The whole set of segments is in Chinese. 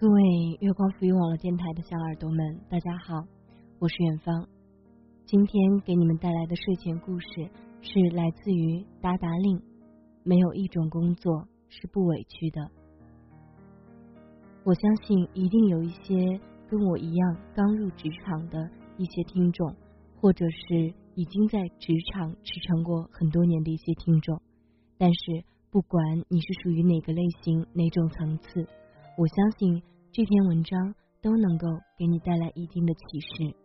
各位月光浮语网络电台的小耳朵们，大家好，我是远方。今天给你们带来的睡前故事是来自于达达令。没有一种工作是不委屈的。我相信一定有一些跟我一样刚入职场的一些听众，或者是已经在职场驰骋过很多年的一些听众。但是不管你是属于哪个类型、哪种层次，我相信这篇文章都能够给你带来一定的启示。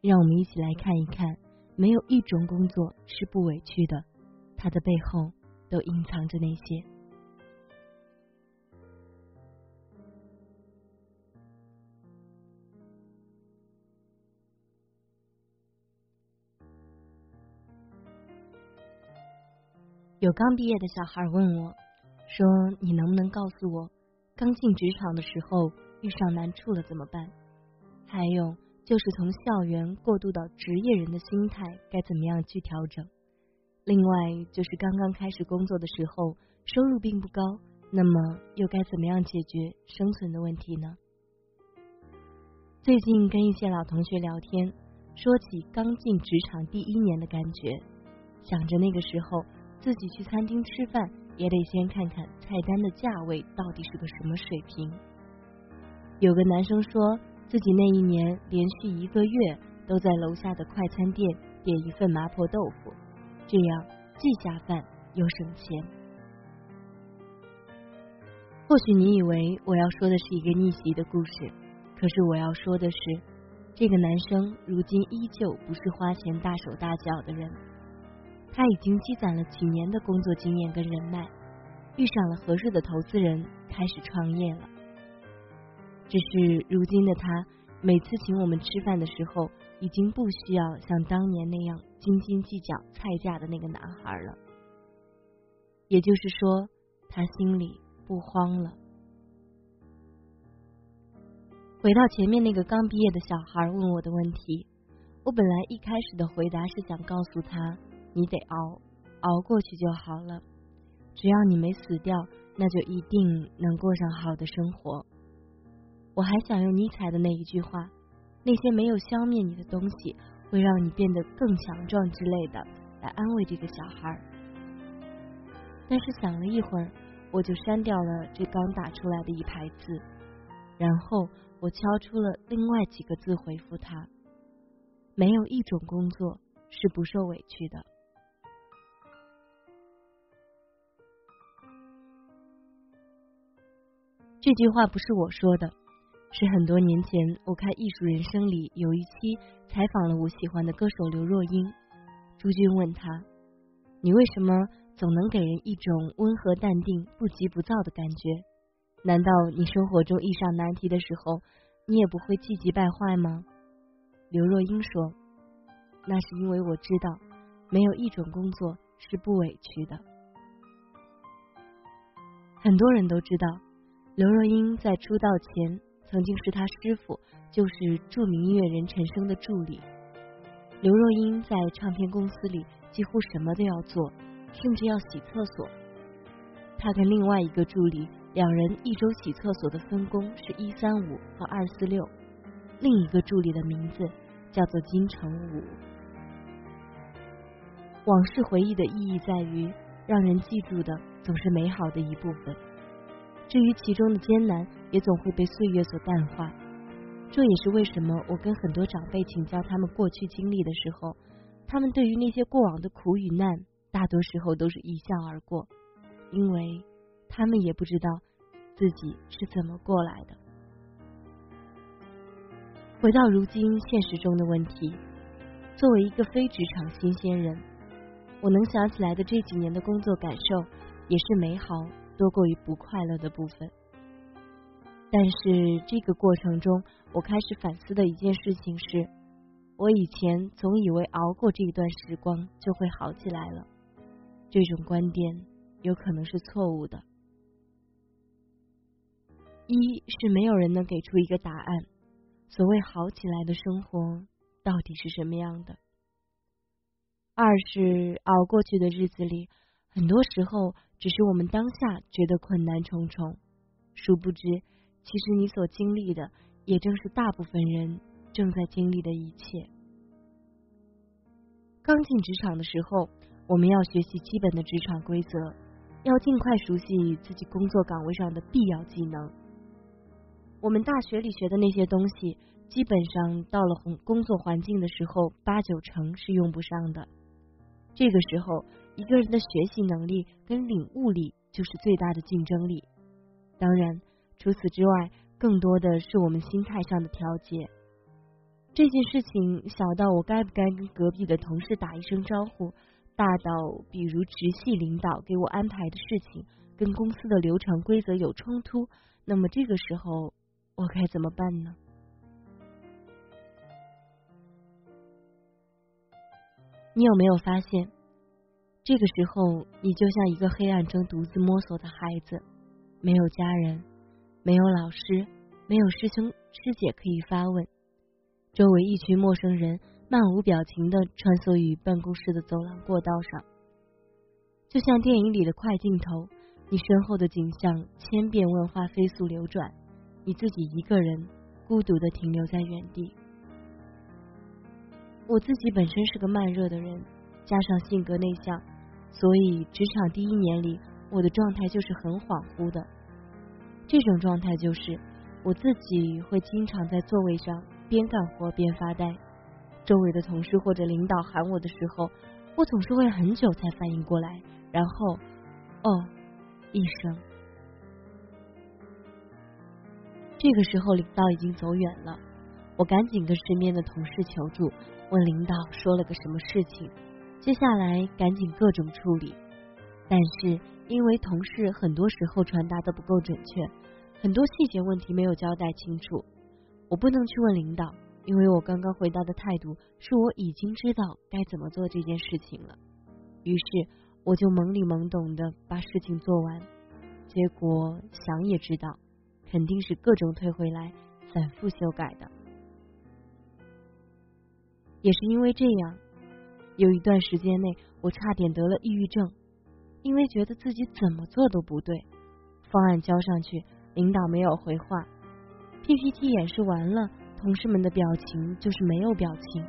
让我们一起来看一看，没有一种工作是不委屈的，它的背后都隐藏着那些。有刚毕业的小孩问我，说：“你能不能告诉我，刚进职场的时候遇上难处了怎么办？还有就是从校园过渡到职业人的心态该怎么样去调整？另外就是刚刚开始工作的时候收入并不高，那么又该怎么样解决生存的问题呢？”最近跟一些老同学聊天，说起刚进职场第一年的感觉，想着那个时候。自己去餐厅吃饭，也得先看看菜单的价位到底是个什么水平。有个男生说自己那一年连续一个月都在楼下的快餐店点一份麻婆豆腐，这样既下饭又省钱。或许你以为我要说的是一个逆袭的故事，可是我要说的是，这个男生如今依旧不是花钱大手大脚的人。他已经积攒了几年的工作经验跟人脉，遇上了合适的投资人，开始创业了。只是如今的他，每次请我们吃饭的时候，已经不需要像当年那样斤斤计较菜价的那个男孩了。也就是说，他心里不慌了。回到前面那个刚毕业的小孩问我的问题，我本来一开始的回答是想告诉他。你得熬，熬过去就好了。只要你没死掉，那就一定能过上好的生活。我还想用尼采的那一句话：“那些没有消灭你的东西，会让你变得更强壮之类的，来安慰这个小孩。”但是想了一会儿，我就删掉了这刚打出来的一排字，然后我敲出了另外几个字回复他：“没有一种工作是不受委屈的。”这句话不是我说的，是很多年前我看《艺术人生》里有一期采访了我喜欢的歌手刘若英。朱军问他：“你为什么总能给人一种温和淡定、不急不躁的感觉？难道你生活中遇上难题的时候，你也不会气急败坏吗？”刘若英说：“那是因为我知道，没有一种工作是不委屈的。很多人都知道。”刘若英在出道前曾经是她师傅，就是著名音乐人陈升的助理。刘若英在唱片公司里几乎什么都要做，甚至要洗厕所。她跟另外一个助理两人一周洗厕所的分工是一三五和二四六。另一个助理的名字叫做金城武。往事回忆的意义在于，让人记住的总是美好的一部分。至于其中的艰难，也总会被岁月所淡化。这也是为什么我跟很多长辈请教他们过去经历的时候，他们对于那些过往的苦与难，大多时候都是一笑而过，因为他们也不知道自己是怎么过来的。回到如今现实中的问题，作为一个非职场新鲜人，我能想起来的这几年的工作感受，也是美好。多过于不快乐的部分，但是这个过程中，我开始反思的一件事情是，我以前总以为熬过这一段时光就会好起来了，这种观点有可能是错误的。一是没有人能给出一个答案，所谓好起来的生活到底是什么样的；二是熬过去的日子里，很多时候。只是我们当下觉得困难重重，殊不知其实你所经历的，也正是大部分人正在经历的一切。刚进职场的时候，我们要学习基本的职场规则，要尽快熟悉自己工作岗位上的必要技能。我们大学里学的那些东西，基本上到了工工作环境的时候，八九成是用不上的。这个时候，一个人的学习能力跟领悟力就是最大的竞争力。当然，除此之外，更多的是我们心态上的调节。这件事情小到我该不该跟隔壁的同事打一声招呼，大到比如直系领导给我安排的事情跟公司的流程规则有冲突，那么这个时候。我该怎么办呢？你有没有发现，这个时候你就像一个黑暗中独自摸索的孩子，没有家人，没有老师，没有师兄师姐可以发问，周围一群陌生人漫无表情的穿梭于办公室的走廊过道上，就像电影里的快镜头，你身后的景象千变万化，飞速流转。你自己一个人孤独的停留在原地。我自己本身是个慢热的人，加上性格内向，所以职场第一年里，我的状态就是很恍惚的。这种状态就是我自己会经常在座位上边干活边发呆，周围的同事或者领导喊我的时候，我总是会很久才反应过来，然后哦一声。这个时候，领导已经走远了，我赶紧跟身边的同事求助，问领导说了个什么事情，接下来赶紧各种处理。但是因为同事很多时候传达的不够准确，很多细节问题没有交代清楚，我不能去问领导，因为我刚刚回答的态度是我已经知道该怎么做这件事情了。于是我就懵里懵懂的把事情做完，结果想也知道。肯定是各种退回来，反复修改的。也是因为这样，有一段时间内，我差点得了抑郁症，因为觉得自己怎么做都不对。方案交上去，领导没有回话；PPT 演示完了，同事们的表情就是没有表情。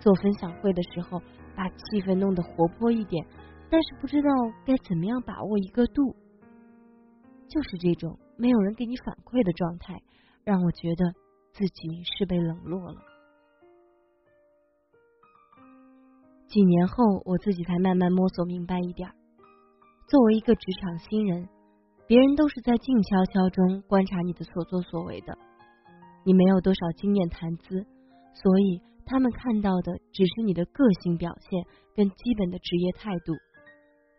做分享会的时候，把气氛弄得活泼一点，但是不知道该怎么样把握一个度，就是这种。没有人给你反馈的状态，让我觉得自己是被冷落了。几年后，我自己才慢慢摸索明白一点：作为一个职场新人，别人都是在静悄悄中观察你的所作所为的。你没有多少经验谈资，所以他们看到的只是你的个性表现跟基本的职业态度，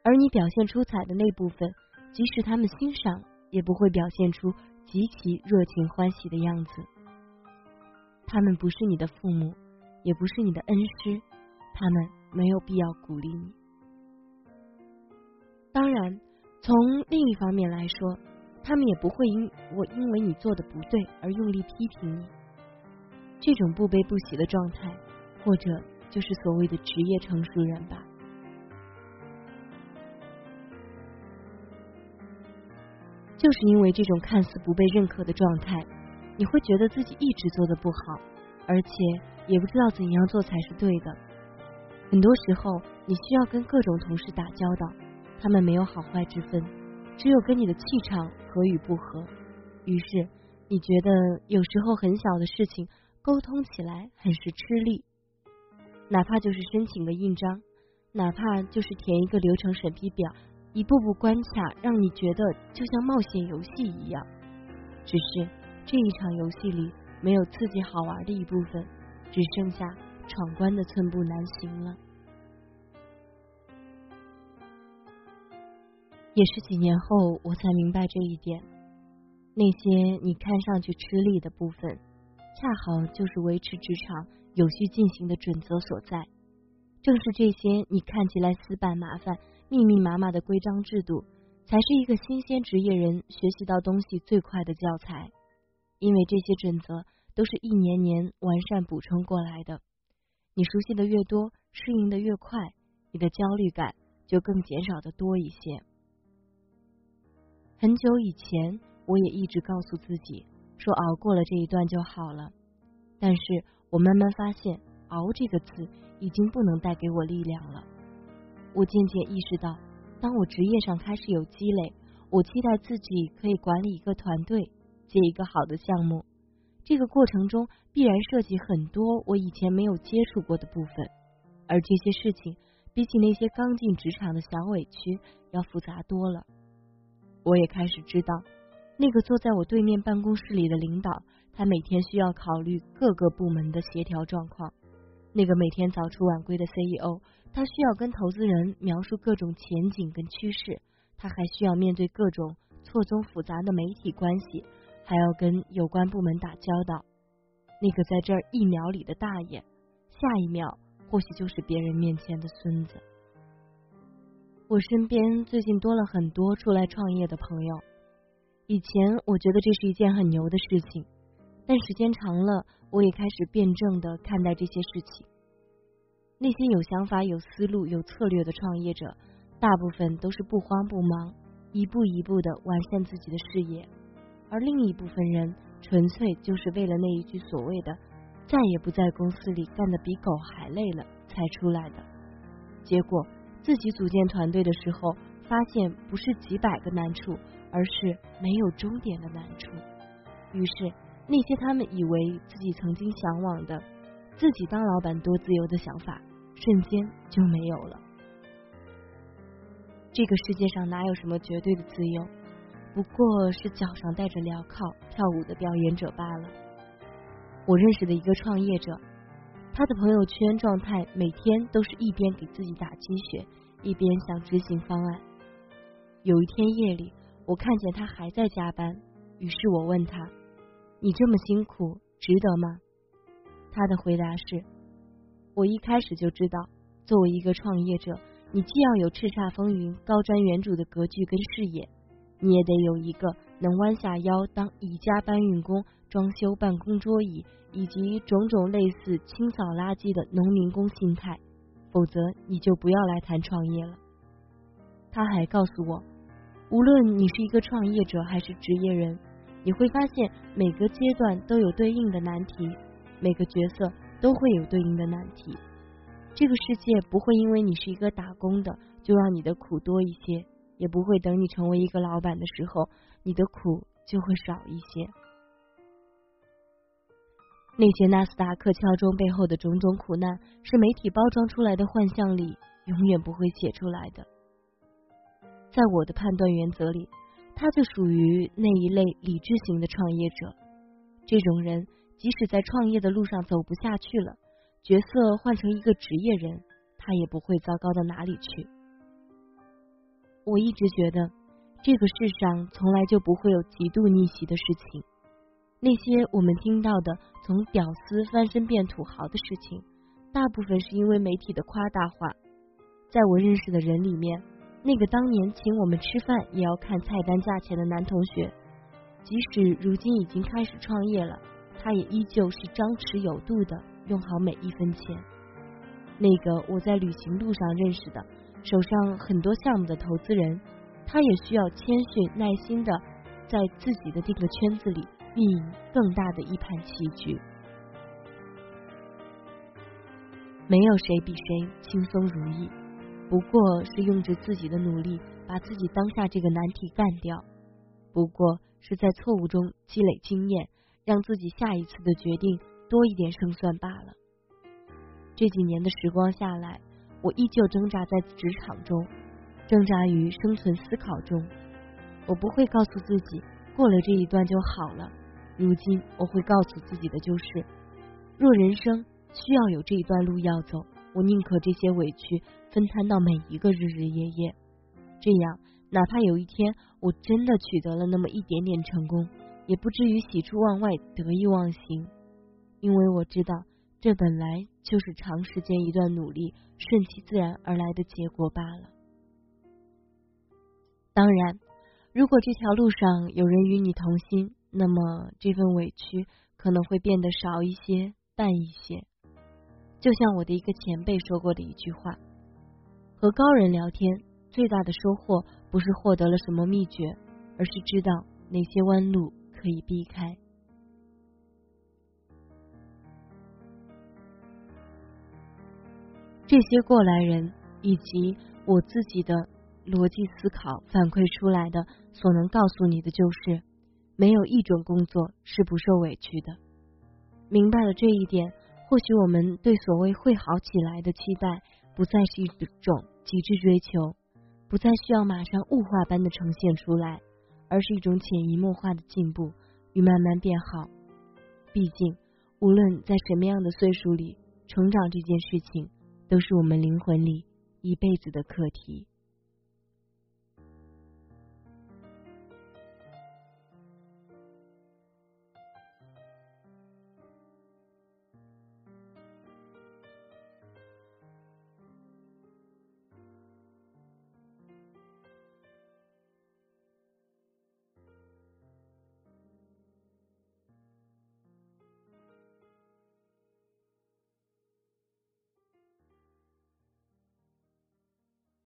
而你表现出彩的那部分，即使他们欣赏。也不会表现出极其热情欢喜的样子。他们不是你的父母，也不是你的恩师，他们没有必要鼓励你。当然，从另一方面来说，他们也不会因我因为你做的不对而用力批评你。这种不悲不喜的状态，或者就是所谓的职业成熟人吧。就是因为这种看似不被认可的状态，你会觉得自己一直做的不好，而且也不知道怎样做才是对的。很多时候，你需要跟各种同事打交道，他们没有好坏之分，只有跟你的气场合与不合。于是，你觉得有时候很小的事情沟通起来很是吃力，哪怕就是申请个印章，哪怕就是填一个流程审批表。一步步关卡，让你觉得就像冒险游戏一样。只是这一场游戏里没有刺激好玩的一部分，只剩下闯关的寸步难行了。也是几年后，我才明白这一点。那些你看上去吃力的部分，恰好就是维持职场有序进行的准则所在。正是这些你看起来死板麻烦。密密麻麻的规章制度，才是一个新鲜职业人学习到东西最快的教材。因为这些准则都是一年年完善补充过来的。你熟悉的越多，适应的越快，你的焦虑感就更减少的多一些。很久以前，我也一直告诉自己说熬过了这一段就好了。但是我慢慢发现，熬这个字已经不能带给我力量了。我渐渐意识到，当我职业上开始有积累，我期待自己可以管理一个团队，接一个好的项目。这个过程中必然涉及很多我以前没有接触过的部分，而这些事情比起那些刚进职场的小委屈要复杂多了。我也开始知道，那个坐在我对面办公室里的领导，他每天需要考虑各个部门的协调状况；那个每天早出晚归的 CEO。他需要跟投资人描述各种前景跟趋势，他还需要面对各种错综复杂的媒体关系，还要跟有关部门打交道。那个在这儿一秒里的大爷，下一秒或许就是别人面前的孙子。我身边最近多了很多出来创业的朋友，以前我觉得这是一件很牛的事情，但时间长了，我也开始辩证的看待这些事情。那些有想法、有思路、有策略的创业者，大部分都是不慌不忙，一步一步的完善自己的事业；而另一部分人，纯粹就是为了那一句所谓的“再也不在公司里干得比狗还累了”才出来的。结果自己组建团队的时候，发现不是几百个难处，而是没有终点的难处。于是那些他们以为自己曾经向往的，自己当老板多自由的想法。瞬间就没有了。这个世界上哪有什么绝对的自由？不过是脚上戴着镣铐跳舞的表演者罢了。我认识的一个创业者，他的朋友圈状态每天都是一边给自己打鸡血，一边想执行方案。有一天夜里，我看见他还在加班，于是我问他：“你这么辛苦，值得吗？”他的回答是。我一开始就知道，作为一个创业者，你既要有叱咤风云、高瞻远瞩的格局跟视野，你也得有一个能弯下腰当宜家搬运工、装修办公桌椅以及种种类似清扫垃圾的农民工心态，否则你就不要来谈创业了。他还告诉我，无论你是一个创业者还是职业人，你会发现每个阶段都有对应的难题，每个角色。都会有对应的难题。这个世界不会因为你是一个打工的，就让你的苦多一些；也不会等你成为一个老板的时候，你的苦就会少一些。那些纳斯达克敲钟背后的种种苦难，是媒体包装出来的幻象里永远不会写出来的。在我的判断原则里，他就属于那一类理智型的创业者。这种人。即使在创业的路上走不下去了，角色换成一个职业人，他也不会糟糕到哪里去。我一直觉得，这个世上从来就不会有极度逆袭的事情。那些我们听到的从屌丝翻身变土豪的事情，大部分是因为媒体的夸大化。在我认识的人里面，那个当年请我们吃饭也要看菜单价钱的男同学，即使如今已经开始创业了。他也依旧是张弛有度的用好每一分钱。那个我在旅行路上认识的，手上很多项目的投资人，他也需要谦逊耐心的在自己的这个圈子里运营更大的一盘棋局。没有谁比谁轻松如意，不过是用着自己的努力把自己当下这个难题干掉，不过是在错误中积累经验。让自己下一次的决定多一点胜算罢了。这几年的时光下来，我依旧挣扎在职场中，挣扎于生存思考中。我不会告诉自己过了这一段就好了。如今我会告诉自己的就是：若人生需要有这一段路要走，我宁可这些委屈分摊到每一个日日夜夜。这样，哪怕有一天我真的取得了那么一点点成功。也不至于喜出望外、得意忘形，因为我知道这本来就是长时间一段努力、顺其自然而来的结果罢了。当然，如果这条路上有人与你同心，那么这份委屈可能会变得少一些、淡一些。就像我的一个前辈说过的一句话：“和高人聊天，最大的收获不是获得了什么秘诀，而是知道。”哪些弯路可以避开。这些过来人以及我自己的逻辑思考反馈出来的，所能告诉你的就是，没有一种工作是不受委屈的。明白了这一点，或许我们对所谓会好起来的期待，不再是一种极致追求，不再需要马上物化般的呈现出来，而是一种潜移默化的进步与慢慢变好。毕竟，无论在什么样的岁数里成长，这件事情都是我们灵魂里一辈子的课题。